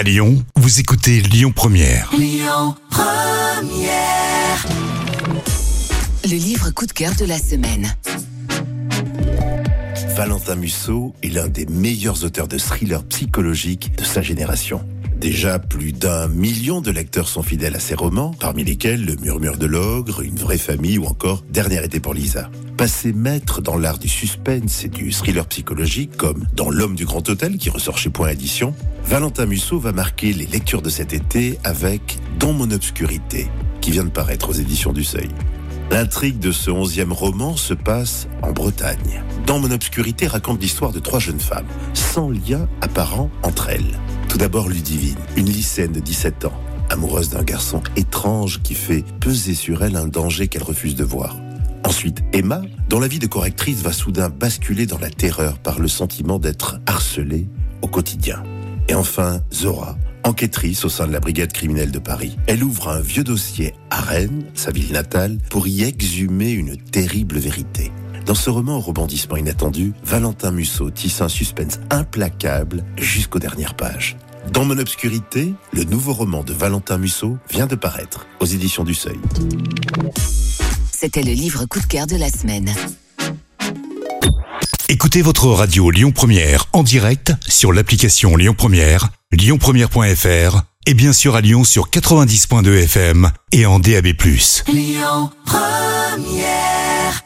À Lyon, vous écoutez Lyon Première. Le livre coup de cœur de la semaine. Valentin Musso est l'un des meilleurs auteurs de thrillers psychologiques de sa génération. Déjà, plus d'un million de lecteurs sont fidèles à ses romans, parmi lesquels Le Murmure de l'Ogre, Une vraie famille ou encore Dernière été pour Lisa. Passé maître dans l'art du suspense et du thriller psychologique, comme dans L'Homme du Grand Hôtel qui ressort chez Point Édition, Valentin Musso va marquer les lectures de cet été avec Dans mon obscurité, qui vient de paraître aux éditions du Seuil. L'intrigue de ce onzième roman se passe en Bretagne. Dans mon obscurité raconte l'histoire de trois jeunes femmes, sans lien apparent entre elles. Tout d'abord Ludivine, une lycéenne de 17 ans, amoureuse d'un garçon étrange qui fait peser sur elle un danger qu'elle refuse de voir. Ensuite, Emma, dont la vie de correctrice va soudain basculer dans la terreur par le sentiment d'être harcelée au quotidien. Et enfin, Zora, enquêtrice au sein de la brigade criminelle de Paris. Elle ouvre un vieux dossier à Rennes, sa ville natale, pour y exhumer une terrible vérité. Dans ce roman au rebondissement inattendu, Valentin Musso tisse un suspense implacable jusqu'aux dernières pages. Dans mon obscurité, le nouveau roman de Valentin Musso vient de paraître aux éditions du Seuil. C'était le livre coup de cœur de la semaine. Écoutez votre radio Lyon Première en direct sur l'application Lyon Première, lyonpremière.fr et bien sûr à Lyon sur 90.2 FM et en DAB+. Lyon Première